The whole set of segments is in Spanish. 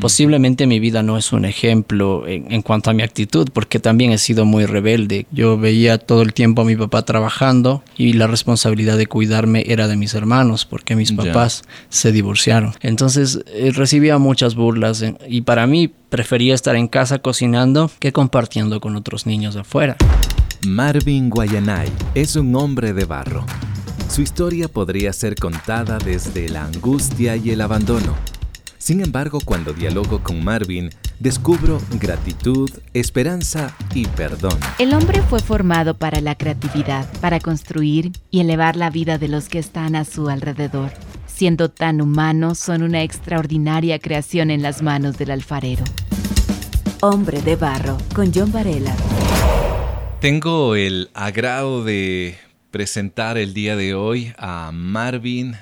Posiblemente mi vida no es un ejemplo en, en, cuanto a mi actitud, porque también he sido muy rebelde. Yo veía todo el tiempo a mi papá trabajando y la responsabilidad de cuidarme era de mis hermanos, porque mis papás se divorciaron. Entonces eh, recibía muchas burlas y para mí prefería estar en casa cocinando que compartiendo con otros niños afuera. Marvin Guayanay es un hombre de barro. Su historia podría ser contada desde la angustia y el abandono. Sin embargo, cuando dialogo con Marvin, descubro gratitud, esperanza y perdón. El hombre fue formado para la creatividad, para construir y elevar la vida de los que están a su alrededor. Siendo tan humanos, son una extraordinaria creación en las manos del alfarero. Hombre de Barro, con John Varela. Tengo el agrado de presentar el día de hoy a Marvin.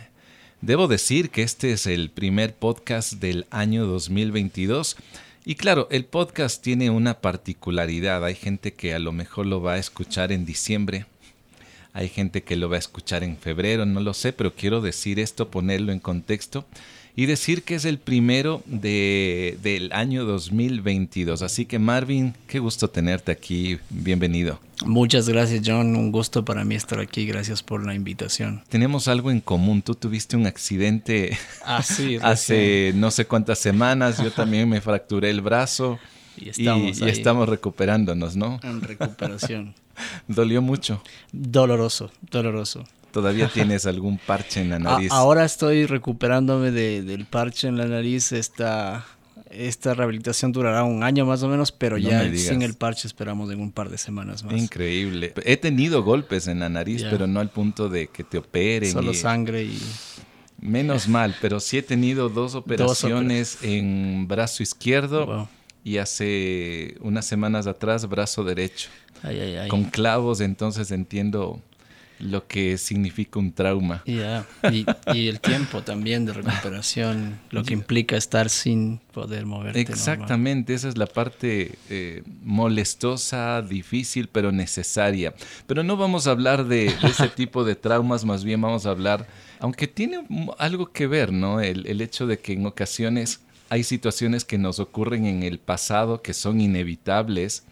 Debo decir que este es el primer podcast del año 2022. Y claro, el podcast tiene una particularidad. Hay gente que a lo mejor lo va a escuchar en diciembre. Hay gente que lo va a escuchar en febrero, no lo sé, pero quiero decir esto, ponerlo en contexto y decir que es el primero de, del año 2022. Así que Marvin, qué gusto tenerte aquí. Bienvenido. Muchas gracias John, un gusto para mí estar aquí, gracias por la invitación. Tenemos algo en común, tú tuviste un accidente ah, sí, hace no sé cuántas semanas, yo también me fracturé el brazo y estamos, y, estamos recuperándonos, ¿no? En recuperación. ¿Dolió mucho? Doloroso, doloroso. ¿Todavía tienes algún parche en la nariz? ahora estoy recuperándome del parche en la nariz. Esta, esta rehabilitación durará un año más o menos, pero ya sin el parche esperamos en un par de semanas más. Increíble. He tenido golpes en la nariz, pero no al punto de que te operen. Solo sangre y... Menos mal, pero sí he tenido dos operaciones en brazo izquierdo y hace unas semanas atrás brazo derecho. Con clavos, entonces entiendo lo que significa un trauma. y, el tiempo también de recuperación, lo que implica estar sin poder moverte. Exactamente, esa es la parte eh, molestosa, difícil, pero necesaria. Pero no vamos a hablar de, ese tipo de traumas, más bien vamos a hablar, aunque tiene algo que ver, ¿no? El, el hecho de que en ocasiones hay situaciones que nos ocurren en el pasado que son inevitables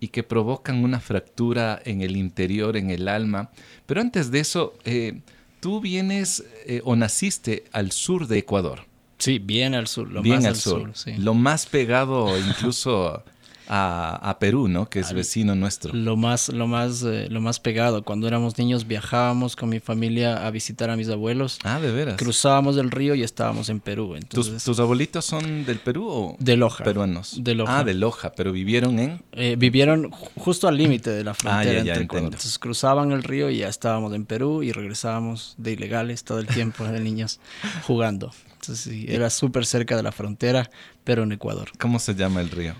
y que provocan una fractura en el interior, en el alma. Pero antes de eso, eh, tú vienes eh, o naciste al sur de Ecuador. Sí, bien al sur, lo bien más al sur. Lo más pegado incluso a, Perú, ¿no? Que es vecino nuestro. Lo más, lo más, eh, lo más pegado. Cuando éramos niños viajábamos con mi familia a visitar a mis abuelos. Ah, de veras. Cruzábamos el río y estábamos en Perú. ¿Tus, abuelitos son del Perú o de Loja? Peruanos. De Loja. Ah, de Loja, pero vivieron en. Eh, vivieron justo al límite de la ah, frontera entre Ecuador. Entonces cruzaban el río y ya estábamos en Perú y regresábamos de ilegales todo el tiempo de niños jugando. Entonces sí, era súper cerca de la frontera, pero en Ecuador. ¿Cómo se llama el río?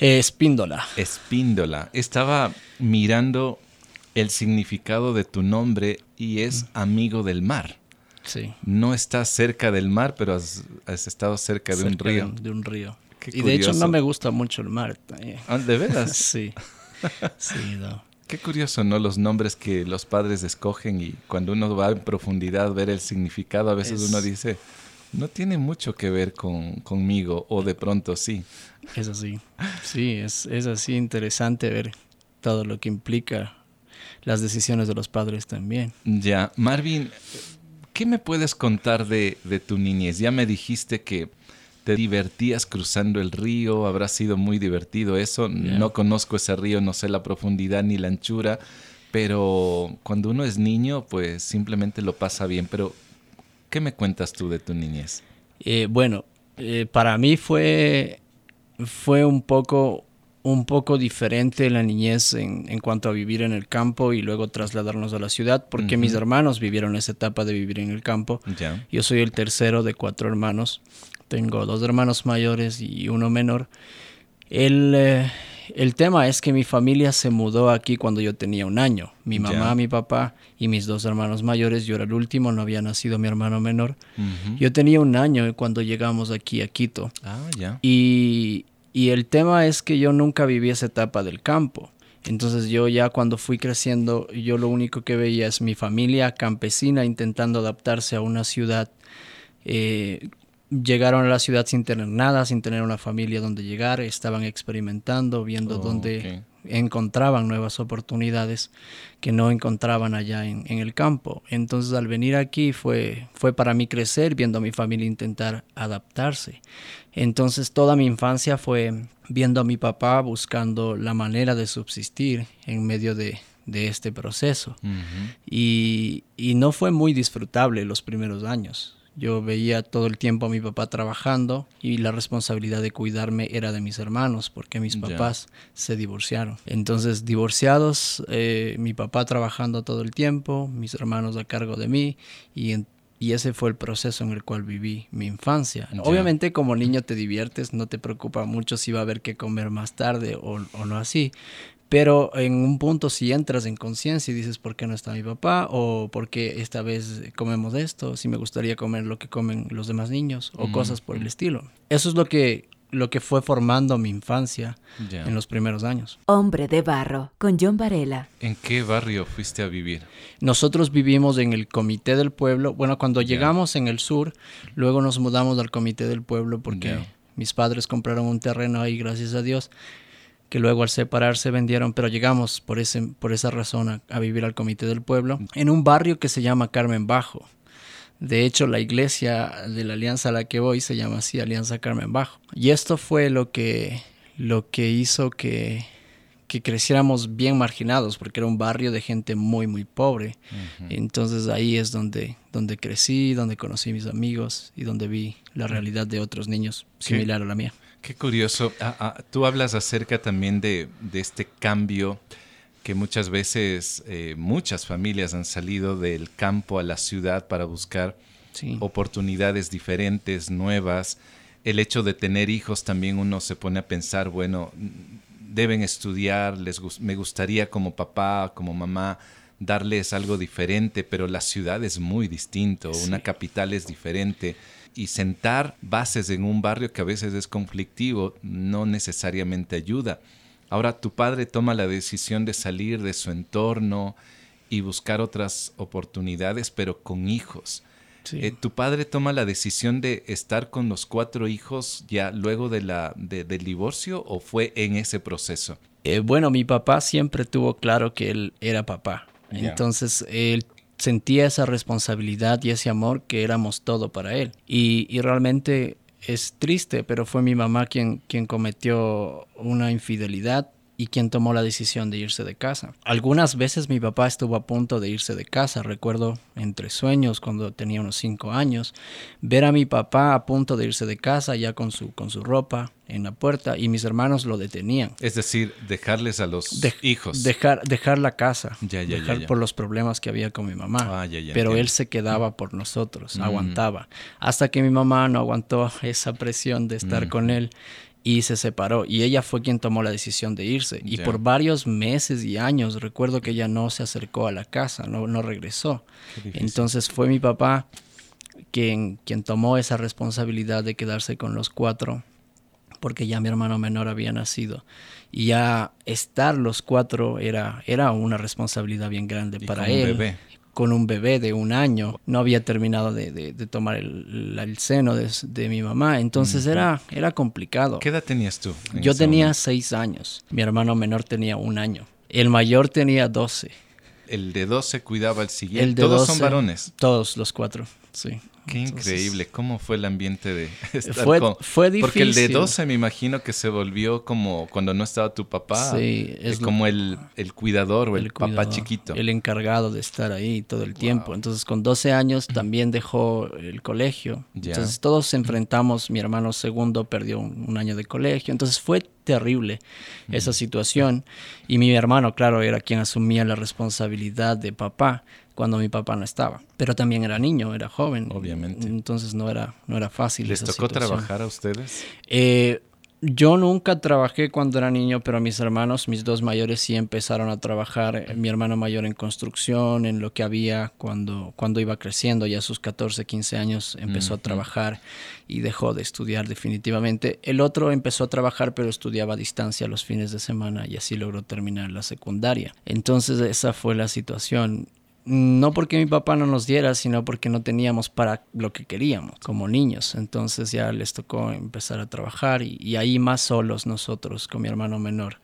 Espíndola. Espíndola. Estaba mirando el significado de tu nombre y es amigo del mar. Sí. No estás cerca del mar, pero has, estado cerca, de un río. De, un río. y de hecho no me gusta mucho el mar. Ah, ¿De veras? sí. sí, no. Qué curioso, ¿no? Los nombres que los padres escogen y cuando uno va en profundidad a ver el significado, a veces uno dice, no tiene mucho que ver con, conmigo o de pronto sí. Es así. Sí, es, es así interesante ver todo lo que implica las decisiones de los padres también. Ya, Marvin, ¿qué me puedes contar de, de tu niñez? Ya me dijiste que te divertías cruzando el río, habrá sido muy divertido eso. No conozco ese río, no sé la profundidad ni la anchura, pero cuando uno es niño, pues simplemente lo pasa bien. Pero, ¿qué me cuentas tú de tu niñez? Eh, bueno, eh, para mí fue fue un poco, un poco diferente la niñez en, en, cuanto a vivir en el campo y luego trasladarnos a la ciudad, porque mis hermanos vivieron esa etapa de vivir en el campo. Yo soy el tercero de cuatro hermanos. Tengo dos hermanos mayores y uno menor. El, eh, el tema es que mi familia se mudó aquí cuando yo tenía un año. Mi mamá, mi papá y mis dos hermanos mayores. Yo era el último, no había nacido mi hermano menor. Yo tenía un año cuando llegamos aquí a Quito. Ah, ya. Y, y el tema es que yo nunca viví esa etapa del campo. Entonces yo ya cuando fui creciendo, yo lo único que veía es mi familia campesina intentando adaptarse a una ciudad eh, llegaron a la ciudad sin tener nada, sin tener una familia donde llegar, estaban experimentando, viendo Oh, dónde encontraban nuevas oportunidades que no encontraban allá en, en el campo. Entonces al venir aquí fue, fue para mí crecer, viendo a mi familia intentar adaptarse. Entonces toda mi infancia fue viendo a mi papá buscando la manera de subsistir en medio de, de este proceso. Y no fue muy disfrutable los primeros años. Yo veía todo el tiempo a mi papá trabajando y la responsabilidad de cuidarme era de mis hermanos porque mis papás se divorciaron. Entonces, divorciados, eh, mi papá trabajando todo el tiempo, mis hermanos a cargo de mí y, en- y ese fue el proceso en el cual viví mi infancia. Obviamente como niño te diviertes, no te preocupa mucho si va a haber que comer más tarde o, o no así. Pero en un punto si entras en conciencia y dices, ¿por qué no está mi papá? O ¿por qué esta vez comemos esto? Si me gustaría comer lo que comen los demás niños o Mm, cosas por el estilo. Eso es lo que, lo que fue formando mi infancia en los primeros años. Hombre de barro, con John Varela. ¿En qué barrio fuiste a vivir? Nosotros vivimos en el comité del pueblo. Bueno, cuando llegamos en el sur, luego nos mudamos al comité del pueblo porque mis padres compraron un terreno ahí, gracias a Dios, que luego al separarse vendieron, pero llegamos por, ese, por esa razón a, a vivir al comité del pueblo, en un barrio que se llama Carmen Bajo. De hecho, la iglesia de la alianza a la que voy se llama así, Alianza Carmen Bajo. Y esto fue lo que, lo que hizo que, que creciéramos bien marginados, porque era un barrio de gente muy, muy pobre. Entonces ahí es donde, donde crecí, donde conocí a mis amigos y donde vi la realidad de otros niños ¿Qué? similar a la mía. Qué curioso. Ah, ah, tú hablas acerca también de, de este cambio que muchas veces eh, muchas familias han salido del campo a la ciudad para buscar Sí. oportunidades diferentes, nuevas. El hecho de tener hijos también uno se pone a pensar, bueno, deben estudiar, les me gustaría como papá, como mamá, darles algo diferente, pero la ciudad es muy distinto, una capital es diferente. Y sentar bases en un barrio que a veces es conflictivo no necesariamente ayuda. Ahora tu padre toma la decisión de salir de su entorno y buscar otras oportunidades, pero con hijos. Sí. Eh, ¿Tu padre toma la decisión de estar con los cuatro hijos ya luego de la, de- del divorcio o fue en ese proceso? Eh, bueno, mi papá siempre tuvo claro que él era papá. Entonces él sentía esa responsabilidad y ese amor que éramos todo para él. Y, y realmente es triste, pero fue mi mamá quien, quien cometió una infidelidad y quien tomó la decisión de irse de casa. Algunas veces mi papá estuvo a punto de irse de casa. Recuerdo entre sueños cuando tenía unos cinco años, ver a mi papá a punto de irse de casa ya con su, con su ropa en la puerta y mis hermanos lo detenían. Es decir, dejarles a los De- hijos. Dejar, dejar la casa. Ya, dejar ya. por los problemas que había con mi mamá. Ah, Pero él se quedaba por nosotros, Mm. aguantaba. Hasta que mi mamá no aguantó esa presión de estar Mm. con él y se separó. Y ella fue quien tomó la decisión de irse. Y por varios meses y años recuerdo que ella no se acercó a la casa, no, no regresó. Entonces fue mi papá quien, quien tomó esa responsabilidad de quedarse con los cuatro porque ya mi hermano menor había nacido. Y ya estar los cuatro era, era una responsabilidad bien grande Y para con un él. bebé. Con un bebé de un año. No había terminado de, de- de tomar el, seno de, de mi mamá. Entonces era, era complicado. ¿Qué edad tenías tú? Yo tenía momento? seis años. Mi hermano menor tenía un año. El mayor tenía doce. El de 12 cuidaba siguiente. El de Todos son 12, varones. Todos los cuatro, sí. Qué Entonces, increíble. ¿Cómo fue el ambiente de estar Fue- con- fue Porque el de difícil. 12 me imagino que se volvió como cuando no estaba tu papá. Sí, eh, es lo- como el, el cuidador o el, papá cuidador, chiquito. El encargado de estar ahí todo el tiempo. Entonces, con 12 años también dejó el colegio. Entonces, todos enfrentamos. Mi hermano segundo perdió un, un año de colegio. Entonces, fue terrible esa situación. Y mi hermano, claro, era quien asumía la responsabilidad de papá cuando mi papá no estaba. Pero también era niño, era joven. Obviamente. Entonces, no era, no era fácil. ¿Les esa tocó situación. trabajar a ustedes? Eh, yo nunca trabajé cuando era niño, pero mis hermanos, mis dos mayores, sí empezaron a trabajar. Eh, Mi hermano mayor en construcción, en lo que había cuando, cuando iba creciendo, ya a sus 14, 15 años empezó a trabajar y dejó de estudiar definitivamente. El otro empezó a trabajar, pero estudiaba a distancia los fines de semana y así logró terminar la secundaria. Entonces esa fue la situación no porque mi papá no nos diera, sino porque no teníamos para lo que queríamos como niños. Entonces ya les tocó empezar a trabajar y, ahí más solos nosotros con mi hermano menor,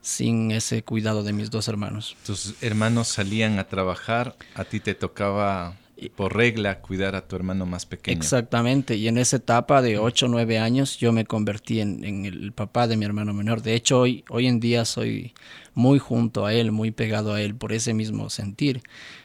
sin ese cuidado de mis dos hermanos. Tus hermanos salían a trabajar, a ti te tocaba por regla cuidar a tu hermano más pequeño. Exactamente, y en esa etapa de 8 o 9 años yo me convertí en, el papá de mi hermano menor. De hecho, hoy, hoy en día soy muy junto a él, muy pegado a él por ese mismo sentir.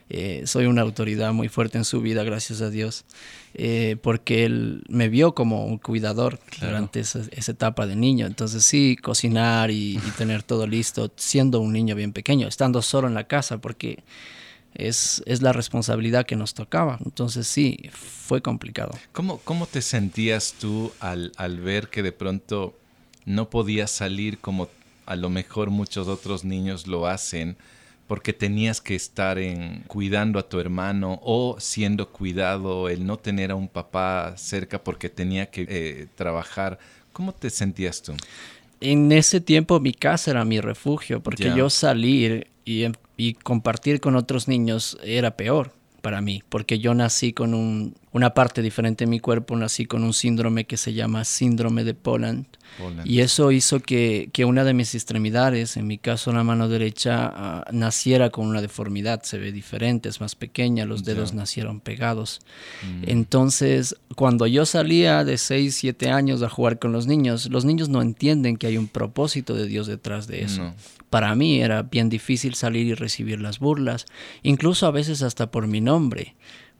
Eh, soy una autoridad muy fuerte en su vida, gracias a Dios, eh, porque él me vio como un cuidador durante esa, etapa de niño. Entonces sí, cocinar y, y tener todo listo, siendo un niño bien pequeño, estando solo en la casa, porque es, es, la responsabilidad que nos tocaba. Entonces sí, fue complicado. ¿Cómo, cómo te sentías tú al, al, ver que de pronto no podías salir como a lo mejor muchos otros niños lo hacen? porque tenías que estar en cuidando a tu hermano o siendo cuidado, el no tener a un papá cerca porque tenía que eh, trabajar. ¿Cómo te sentías tú? En ese tiempo mi casa era mi refugio, porque yo salir y, y compartir con otros niños era peor para mí, porque yo nací con un, una parte diferente de mi cuerpo, nací con un síndrome que se llama síndrome de Poland. Y eso hizo que, que, una de mis extremidades, en mi caso la mano derecha, ah, naciera con una deformidad, se ve diferente, es más pequeña, los dedos nacieron pegados. Mm. Entonces, cuando yo salía de 6, 7 años a jugar con los niños, los niños no entienden que hay un propósito de Dios detrás de eso para mí era bien difícil salir y recibir las burlas, incluso a veces hasta por mi nombre,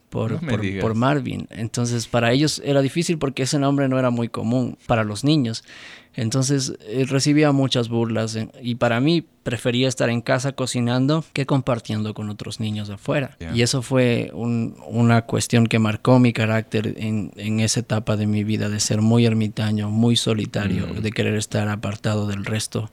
por, por, Marvin. Entonces para ellos era difícil porque ese nombre no era muy común para los niños. Entonces eh, recibía muchas burlas eh, y para mí prefería estar en casa cocinando que compartiendo con otros niños afuera. Y eso fue una cuestión que marcó mi carácter en, en, esa etapa de mi vida, de ser muy ermitaño, muy solitario, mm. de querer estar apartado del resto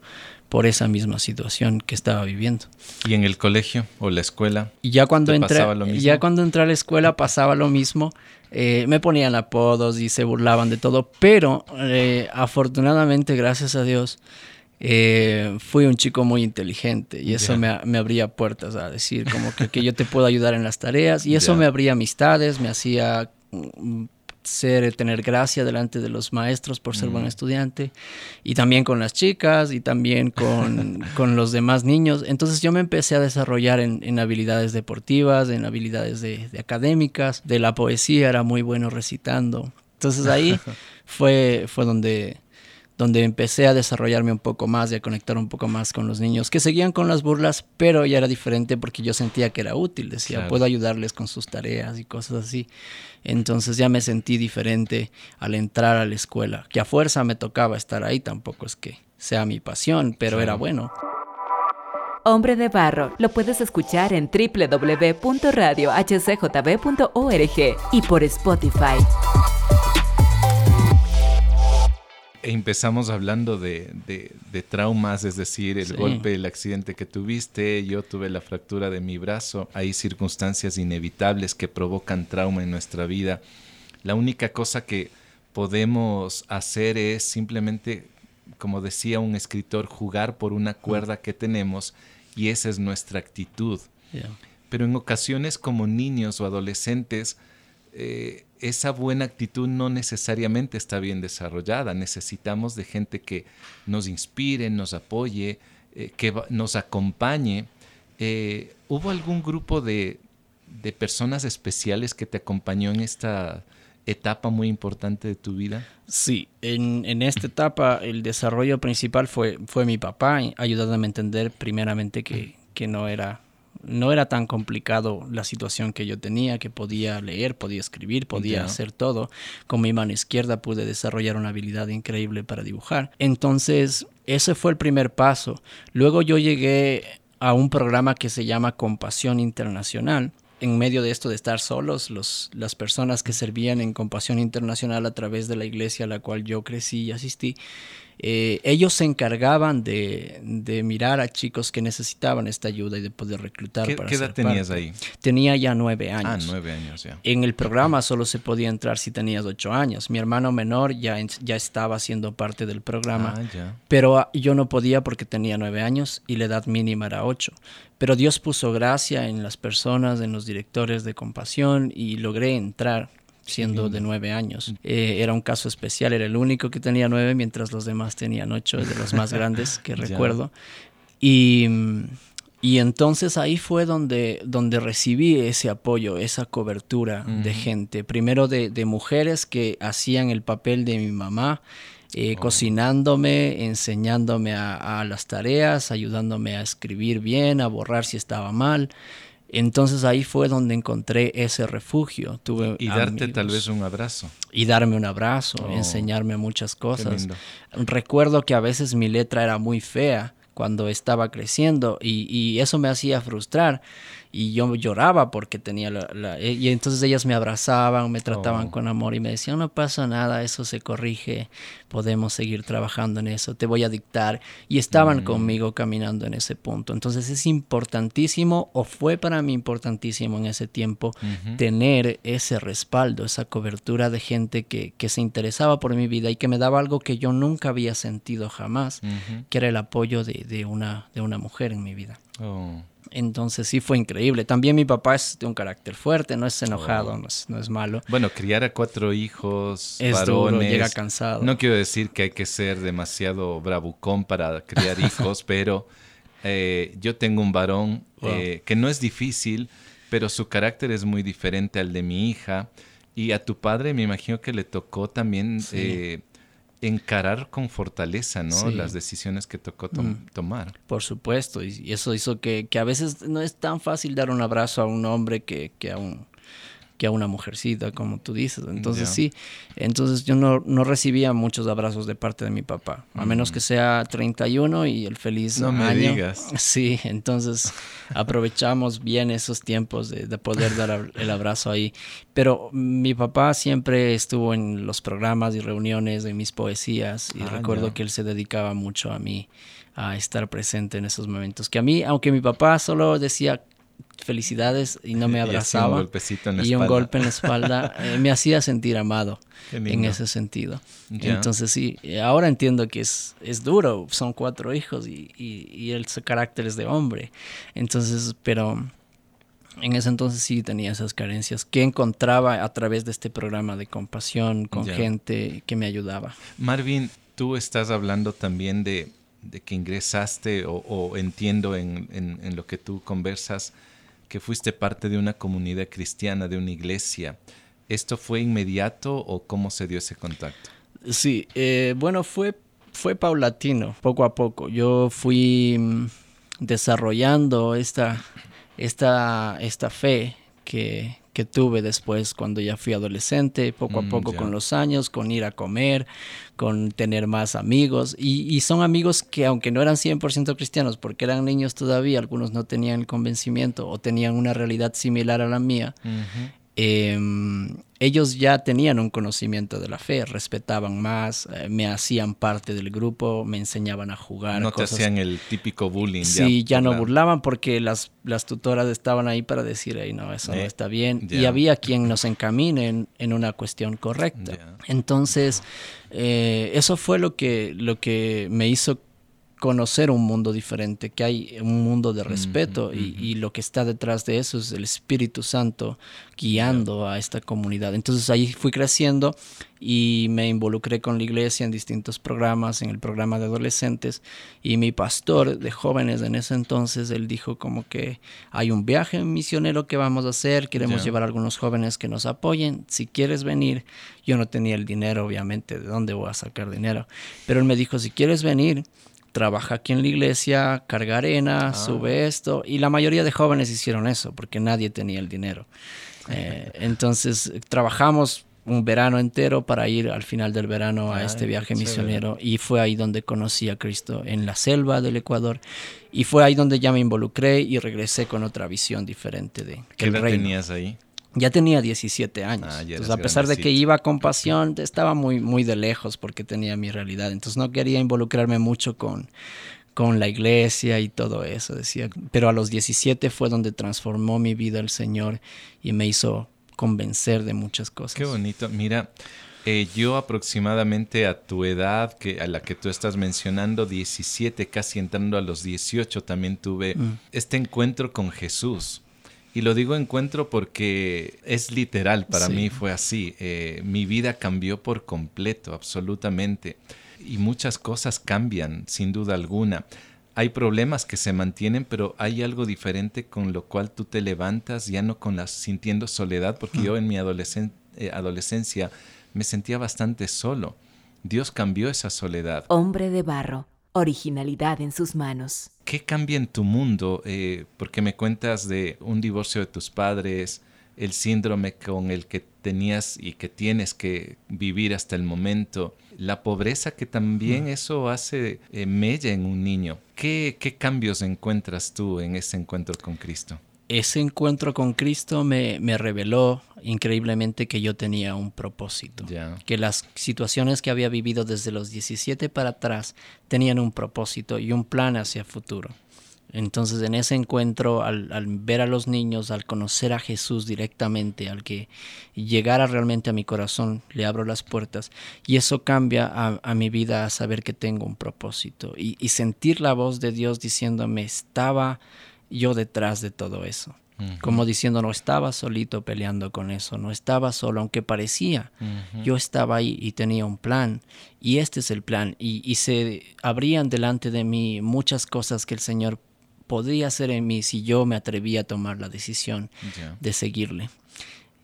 por esa misma situación que estaba viviendo. ¿Y en el colegio o la escuela? Y ya cuando entré, ya cuando entré a la escuela pasaba lo mismo. Eh, me ponían apodos y se burlaban de todo, pero eh, afortunadamente, gracias a Dios, eh, fui un chico muy inteligente y eso me, abría puertas a decir como que, que, yo te puedo ayudar en las tareas y eso me abría amistades, me hacía mm, ser, tener gracia delante de los maestros por ser buen mm. estudiante, y también con las chicas, y también con, con, los demás niños. Entonces yo me empecé a desarrollar en, en habilidades deportivas, en habilidades de, de, académicas, de la poesía, era muy bueno recitando. Entonces ahí fue, fue donde donde empecé a desarrollarme un poco más y a conectar un poco más con los niños, que seguían con las burlas, pero ya era diferente porque yo sentía que era útil, decía, puedo ayudarles con sus tareas y cosas así. Entonces ya me sentí diferente al entrar a la escuela, que a fuerza me tocaba estar ahí, tampoco es que sea mi pasión, pero era bueno. Hombre de Barro lo puedes escuchar en www.radiohcjb.org y por Spotify. Empezamos hablando de, traumas, es decir, el golpe, el accidente que tuviste, yo tuve la fractura de mi brazo, hay circunstancias inevitables que provocan trauma en nuestra vida. La única cosa que podemos hacer es simplemente, como decía un escritor, jugar por una cuerda que tenemos y esa es nuestra actitud. Pero en ocasiones como niños o adolescentes, eh, esa buena actitud no necesariamente está bien desarrollada. Necesitamos de gente que nos inspire, nos apoye, eh, que nos acompañe. Eh, ¿Hubo algún grupo de, personas especiales que te acompañó en esta etapa muy importante de tu vida? Sí, en, esta etapa el desarrollo principal fue, fue mi papá, ayudándome a entender primeramente que, que no era no era tan complicado la situación que yo tenía, que podía leer, podía escribir, podía hacer todo. Con mi mano izquierda pude desarrollar una habilidad increíble para dibujar. Entonces, ese fue el primer paso. Luego yo llegué a un programa que se llama Compasión Internacional. En medio de esto de estar solos, los, las personas que servían en Compasión Internacional a través de la iglesia a la cual yo crecí y asistí, eh, ellos se encargaban de, mirar a chicos que necesitaban esta ayuda y de poder reclutar. ¿Qué, ¿qué edad tenías ahí? Tenía ya nueve años. Ah, nueve años ya. En el programa solo se podía entrar si tenías ocho años. Mi hermano menor ya, ya estaba siendo parte del programa, ah, pero ah, yo no podía porque tenía nueve años y la edad mínima era ocho. Pero Dios puso gracia en las personas, en los directores de compasión y logré entrar siendo de nueve años. Eh, era un caso especial, era el único que tenía nueve, mientras los demás tenían ocho, de los más grandes que recuerdo. Y, y, entonces ahí fue donde, donde recibí ese apoyo, esa cobertura de gente. Primero de, de, mujeres que hacían el papel de mi mamá. Eh, oh. cocinándome, enseñándome a, a, las tareas, ayudándome a escribir bien, a borrar si estaba mal. Entonces ahí fue donde encontré ese refugio. Tuve y darte tal vez un abrazo. Y darme un abrazo, oh, enseñarme muchas cosas. Recuerdo que a veces mi letra era muy fea cuando estaba creciendo y, y eso me hacía frustrar y yo lloraba porque tenía la, y entonces ellas me abrazaban, me trataban oh. con amor y me decían, no pasa nada, eso se corrige, podemos seguir trabajando en eso, te voy a dictar. Y estaban mm. conmigo caminando en ese punto. Entonces es importantísimo, o fue para mí importantísimo en ese tiempo, tener ese respaldo, esa cobertura de gente que, que, se interesaba por mi vida y que me daba algo que yo nunca había sentido jamás, que era el apoyo de, de, una, de una mujer en mi vida. Oh. Entonces sí fue increíble. También mi papá es de un carácter fuerte, no es enojado, no, es, malo. Bueno, criar a cuatro hijos, es varones. llega cansado. No quiero decir que hay que ser demasiado bravucón para criar hijos, pero eh, yo tengo un varón eh, que no es difícil, pero su carácter es muy diferente al de mi hija. Y a tu padre me imagino que le tocó también eh, encarar con fortaleza, ¿no? Las decisiones que tocó mm. tomar. Por supuesto, y eso hizo que, que, a veces no es tan fácil dar un abrazo a un hombre que, que a un que a una mujercita, como tú dices. Entonces sí, entonces yo no, no, recibía muchos abrazos de parte de mi papá, a menos mm. que sea 31 y el feliz no me digas. Sí, entonces aprovechamos bien esos tiempos de, de, poder dar el abrazo ahí. Pero mi papá siempre estuvo en los programas y reuniones de mis poesías y ah, recuerdo que él se dedicaba mucho a mí a estar presente en esos momentos. Que a mí, aunque mi papá solo decía felicidades y no me abrazaba. Y, un, golpe en la espalda eh, me hacía sentir amado en ese sentido. Entonces sí, ahora entiendo que es, es duro, son cuatro hijos y, y, el carácter es de hombre. Entonces, pero en ese entonces sí tenía esas carencias que encontraba a través de este programa de compasión con gente que me ayudaba. Marvin, tú estás hablando también de, de que ingresaste o, entiendo en, en, en, lo que tú conversas que fuiste parte de una comunidad cristiana, de una iglesia. ¿Esto fue inmediato o cómo se dio ese contacto? Sí, eh, bueno, fue, fue paulatino, poco a poco. Yo fui mm, desarrollando esta, esta, esta fe que, que tuve después cuando ya fui adolescente, poco a mm, poco con los años, con ir a comer, con tener más amigos. Y, son amigos que aunque no eran 100% cristianos, porque eran niños todavía, algunos no tenían el convencimiento o tenían una realidad similar a la mía, Em, ellos ya tenían un conocimiento de la fe, respetaban más, eh, me hacían parte del grupo, me enseñaban a jugar. No te hacían el típico bullying. Sí, ya, no burlaban porque las, las tutoras estaban ahí para decir, Ay, no, eso no eh, está bien. Y había quien nos encamine en, una cuestión correcta. Entonces, eh, eso fue lo que, lo que me hizo conocer un mundo diferente, que hay un mundo de respeto y, lo que está detrás de eso es el Espíritu Santo guiando a esta comunidad. Entonces ahí fui creciendo y me involucré con la iglesia en distintos programas, en el programa de adolescentes y mi pastor de jóvenes en ese entonces, él dijo como que hay un viaje misionero que vamos a hacer, queremos llevar a algunos jóvenes que nos apoyen, si quieres venir, yo no tenía el dinero obviamente, ¿de dónde voy a sacar dinero? Pero él me dijo, si quieres venir, trabaja aquí en la iglesia, carga arena, ah. sube esto. Y la mayoría de jóvenes hicieron eso porque nadie tenía el dinero. Eh, entonces trabajamos un verano entero para ir al final del verano a este viaje misionero y fue ahí donde conocí a Cristo en la selva del Ecuador y fue ahí donde ya me involucré y regresé con otra visión diferente de ¿Qué edad tenías ahí? Ya tenía 17 años. Ah, Entonces, a pesar de que iba con pasión, estaba muy, muy de lejos porque tenía mi realidad. Entonces, no quería involucrarme mucho con, con la iglesia y todo eso, decía. Pero a los 17 fue donde transformó mi vida el Señor y me hizo convencer de muchas cosas. Qué bonito. Mira, Eh, yo aproximadamente a tu edad, que a la que tú estás mencionando, 17, casi entrando a los 18, también tuve mm. este encuentro con Jesús. Y lo digo encuentro porque es literal, para mí fue así. Eh, mi vida cambió por completo, absolutamente. Y muchas cosas cambian, sin duda alguna. Hay problemas que se mantienen, pero hay algo diferente con lo cual tú te levantas, ya no con la sintiendo soledad, porque yo en mi eh, adolescencia me sentía bastante solo. Dios cambió esa soledad. Hombre de barro, originalidad en sus manos. ¿Qué cambia en tu mundo? Eh, porque me cuentas de un divorcio de tus padres, el síndrome con el que tenías y que tienes que vivir hasta el momento, la pobreza que también eso hace eh, mella en un niño. ¿Qué, ¿Qué cambios encuentras tú en ese encuentro con Cristo? Ese encuentro con Cristo me, reveló increíblemente que yo tenía un propósito, que las situaciones que había vivido desde los 17 para atrás tenían un propósito y un plan hacia el futuro. Entonces en ese encuentro, al, ver a los niños, al conocer a Jesús directamente, al que llegara realmente a mi corazón, le abro las puertas y eso cambia a, mi vida a saber que tengo un propósito y, y sentir la voz de Dios diciéndome, estaba yo detrás de todo eso. Como diciendo, no estaba solito peleando con eso, no estaba solo, aunque parecía. Yo estaba ahí y tenía un plan, y este es el plan. Y, se abrían delante de mí muchas cosas que el Señor podía hacer en mí si yo me atrevía a tomar la decisión de seguirle.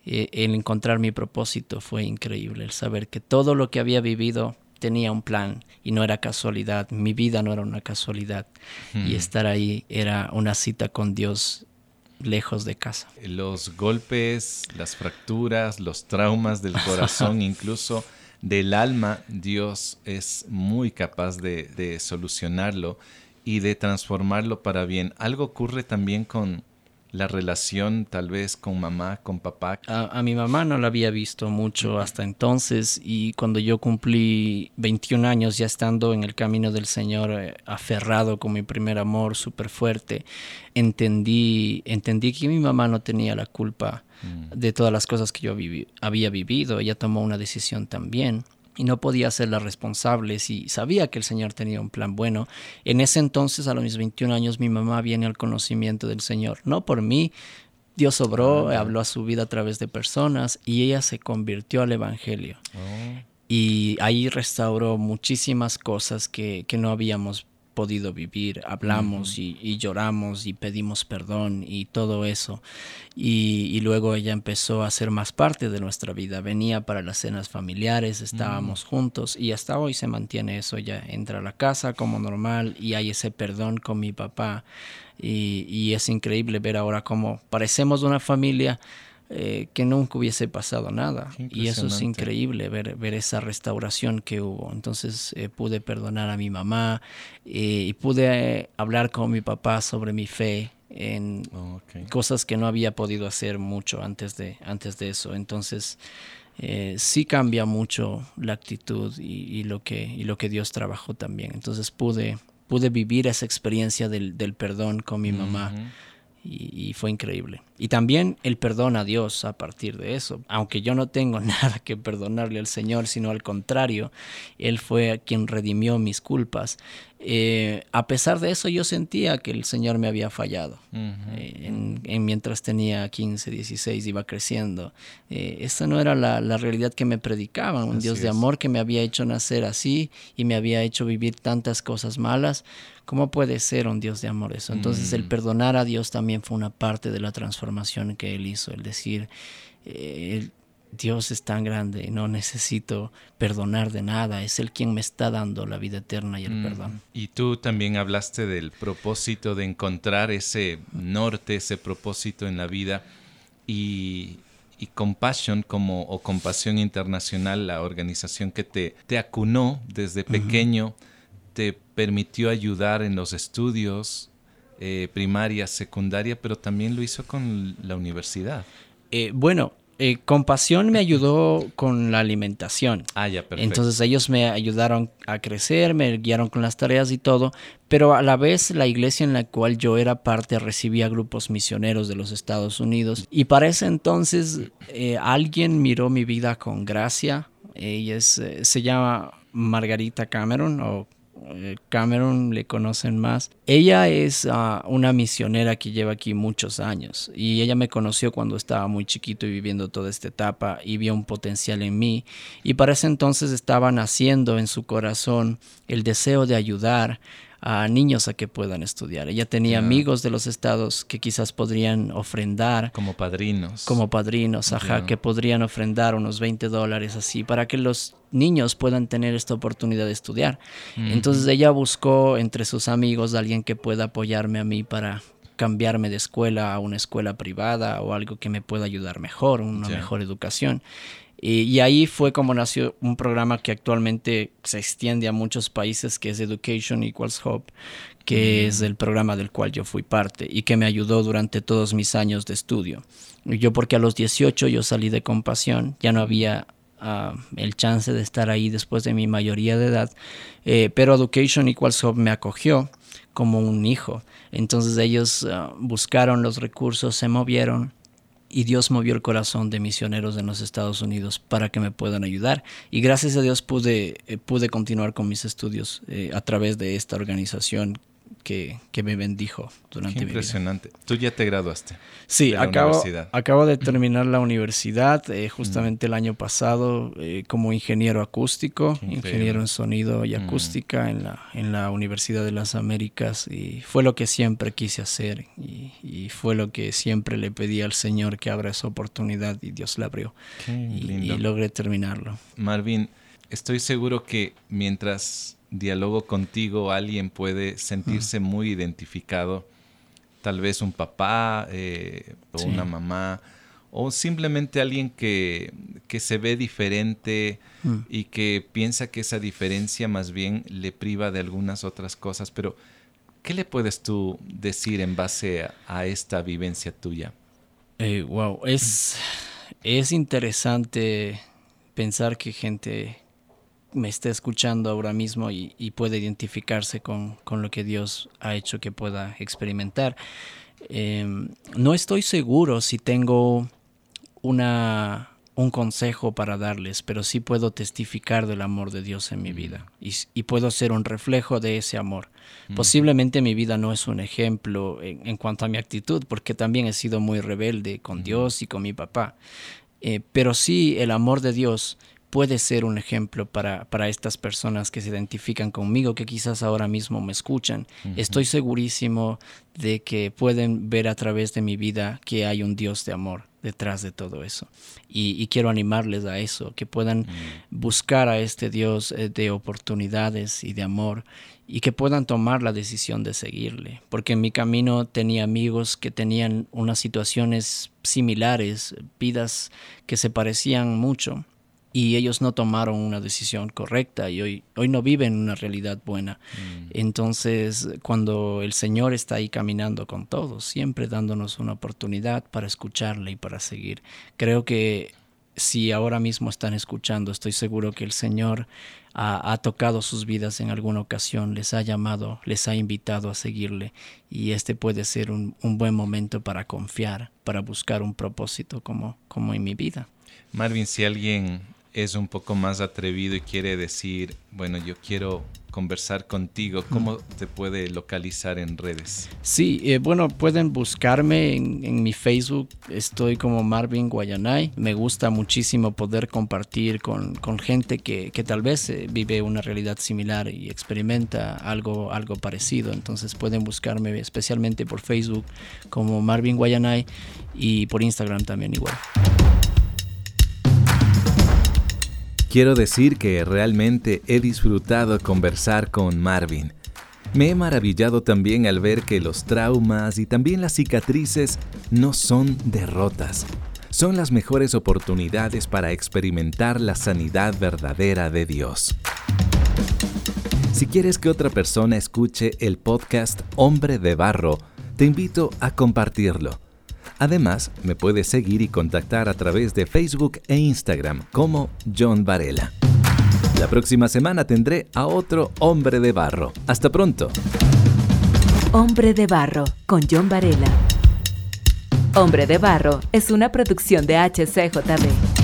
Eh, el encontrar mi propósito fue increíble, el saber que todo lo que había vivido tenía un plan y no era casualidad, mi vida no era una casualidad y estar ahí era una cita con Dios lejos de casa. Los golpes, las fracturas, los traumas del corazón, incluso del alma, Dios es muy capaz de, de solucionarlo y de transformarlo para bien. Algo ocurre también con, la relación tal vez con mamá, con papá? A, mi mamá no la había visto mucho hasta entonces y cuando yo cumplí 21 años ya estando en el camino del Señor, eh, aferrado con mi primer amor súper fuerte, entendí, entendí que mi mamá no tenía la culpa mm. de todas las cosas que yo había vivido, ella tomó una decisión también y no podía la responsable si sabía que el Señor tenía un plan bueno. En ese entonces, a los mis 21 años, mi mamá viene al conocimiento del Señor, no por mí. Dios obró, ah, habló a su vida a través de personas y ella se convirtió al Evangelio. Oh. Y ahí restauró muchísimas cosas que, que no habíamos podido vivir, hablamos y, lloramos y pedimos perdón y todo eso. Y, luego ella empezó a ser más parte de nuestra vida, venía para las cenas familiares, estábamos juntos y hasta hoy se mantiene eso, ella entra a la casa como normal y hay ese perdón con mi papá. Y, y es increíble ver ahora cómo parecemos una familia eh, que nunca hubiese pasado nada. Y eso es increíble, ver, ver esa restauración que hubo. Entonces eh, pude perdonar a mi mamá eh, y pude hablar con mi papá sobre mi fe en oh, cosas que no había podido hacer mucho antes de, antes de eso. Entonces sí cambia mucho la actitud y, lo que, y lo que Dios trabajó también. Entonces pude, pude vivir esa experiencia del, del perdón con mi mamá y, fue increíble. Y también el perdón a Dios a partir de eso. Aunque yo no tengo nada que perdonarle al Señor, sino al contrario, Él fue quien redimió mis culpas. Eh, a pesar de eso yo sentía que el Señor me había fallado. Eh, en, mientras tenía 15, 16, iba creciendo. Eh, esa no era la, realidad que me predicaban, un Dios de amor que me había hecho nacer así y me había hecho vivir tantas cosas malas. ¿Cómo puede ser un Dios de amor eso? Entonces el mm. perdonar a Dios también fue una parte de la transformación que Él hizo, el decir, eh, Dios es tan grande, no necesito perdonar de nada, es Él quien me está dando la vida eterna y el mm. perdón. Y tú también hablaste del propósito de encontrar ese norte, ese propósito en la vida y, y Compassion como o Compasión Internacional, la organización que te, te acunó desde pequeño te permitió ayudar en los estudios eh, primaria, secundaria, pero también lo hizo con la universidad. Eh, bueno, eh, Compasión me ayudó con la alimentación. Ah, ya, perfecto. Entonces ellos me ayudaron a crecer, me guiaron con las tareas y todo, pero a la vez la iglesia en la cual yo era parte recibía grupos misioneros de los Estados Unidos y para ese entonces alguien miró mi vida con gracia Ella es, eh, se llama Margarita Cameron o eh, Cameron le conocen más. Ella es ah, una misionera que lleva aquí muchos años y ella me conoció cuando estaba muy chiquito y viviendo toda esta etapa y vio un potencial en mí y para ese entonces estaba naciendo en su corazón el deseo de ayudar a niños a que puedan estudiar. Ella tenía amigos de los estados que quizás podrían ofrendar. Como padrinos. Como padrinos, ajá, que podrían ofrendar unos 20 dólares así para que los niños puedan tener esta oportunidad de estudiar. Entonces ella buscó entre sus amigos a alguien que pueda apoyarme a mí para cambiarme de escuela a una escuela privada o algo que me pueda ayudar mejor, una mejor educación. Y, ahí fue como nació un programa que actualmente se extiende a muchos países, que es Education Equals Hope, que mm. es el programa del cual yo fui parte y que me ayudó durante todos mis años de estudio. Yo porque a los 18 yo salí de compasión, ya no había ah, el chance de estar ahí después de mi mayoría de edad, eh, pero Education Equals Hope me acogió como un hijo. Entonces ellos ah, buscaron los recursos, se movieron y Dios movió el corazón de misioneros en los Estados Unidos para que me puedan ayudar. Y gracias a Dios pude, eh, pude continuar con mis estudios eh, a través de esta organización que, me bendijo durante Qué impresionante. Tú ya te graduaste. Sí, acabo, acabo de terminar la universidad eh, justamente el año pasado eh, como ingeniero acústico, ingeniero en sonido y acústica en, la, en la Universidad de las Américas y fue lo que siempre quise hacer y, fue lo que siempre le pedí al Señor que abra esa oportunidad y Dios la abrió. Y, y logré terminarlo. Marvin, estoy seguro que mientras diálogo contigo alguien puede sentirse muy identificado, tal vez un papá eh, o una mamá, o simplemente alguien que, se ve diferente mm. y que piensa que esa diferencia más bien le priva de algunas otras cosas, pero ¿qué le puedes tú decir en base a, esta vivencia tuya? wow, eh, es, es interesante pensar que gente me esté escuchando ahora mismo y, puede identificarse con, lo que Dios ha hecho que pueda experimentar. Em, no estoy seguro si tengo una, un consejo para darles, pero sí puedo testificar del amor de Dios en mi mm. vida y, puedo ser un reflejo de ese amor. Mm. Posiblemente mi vida no es un ejemplo en, cuanto a mi actitud, porque también he sido muy rebelde con mm. Dios y con mi papá, eh, pero sí el amor de Dios puede ser un ejemplo para, para, estas personas que se identifican conmigo, que quizás ahora mismo me escuchan. Estoy segurísimo de que pueden ver a través de mi vida que hay un Dios de amor detrás de todo eso. Y, quiero animarles a eso, que puedan buscar a este Dios eh, de oportunidades y de amor y que puedan tomar la decisión de seguirle. Porque en mi camino tenía amigos que tenían unas situaciones similares, vidas que se parecían mucho y ellos no tomaron una decisión correcta y hoy, hoy no viven una realidad buena. Mm. Entonces, cuando el Señor está ahí caminando con todos, siempre dándonos una oportunidad para escucharle y para seguir, creo que si ahora mismo están escuchando, estoy seguro que el Señor ha, tocado sus vidas en alguna ocasión, les ha llamado, les ha invitado a seguirle y este puede ser un, un buen momento para confiar, para buscar un propósito como, como en mi vida. Marvin, si alguien es un poco más atrevido y quiere decir, bueno, yo quiero conversar contigo, ¿cómo te puede localizar en redes? Sí, eh, bueno, pueden buscarme en, mi Facebook, estoy como Marvin Guayanay. Me gusta muchísimo poder compartir con, gente que, tal vez eh, vive una realidad similar y experimenta algo, algo parecido. Entonces pueden buscarme especialmente por Facebook como Marvin Guayanay y por Instagram también igual. Quiero decir que realmente he disfrutado conversar con Marvin. Me he maravillado también al ver que los traumas y también las cicatrices no son derrotas, son las mejores oportunidades para experimentar la sanidad verdadera de Dios. Si quieres que otra persona escuche el podcast Hombre de Barro, te invito a compartirlo. Además, me puedes seguir y contactar a través de Facebook e Instagram como John Varela. La próxima semana tendré a otro hombre de barro. Hasta pronto. Hombre de barro con John Varela. Hombre de barro es una producción de HCJB.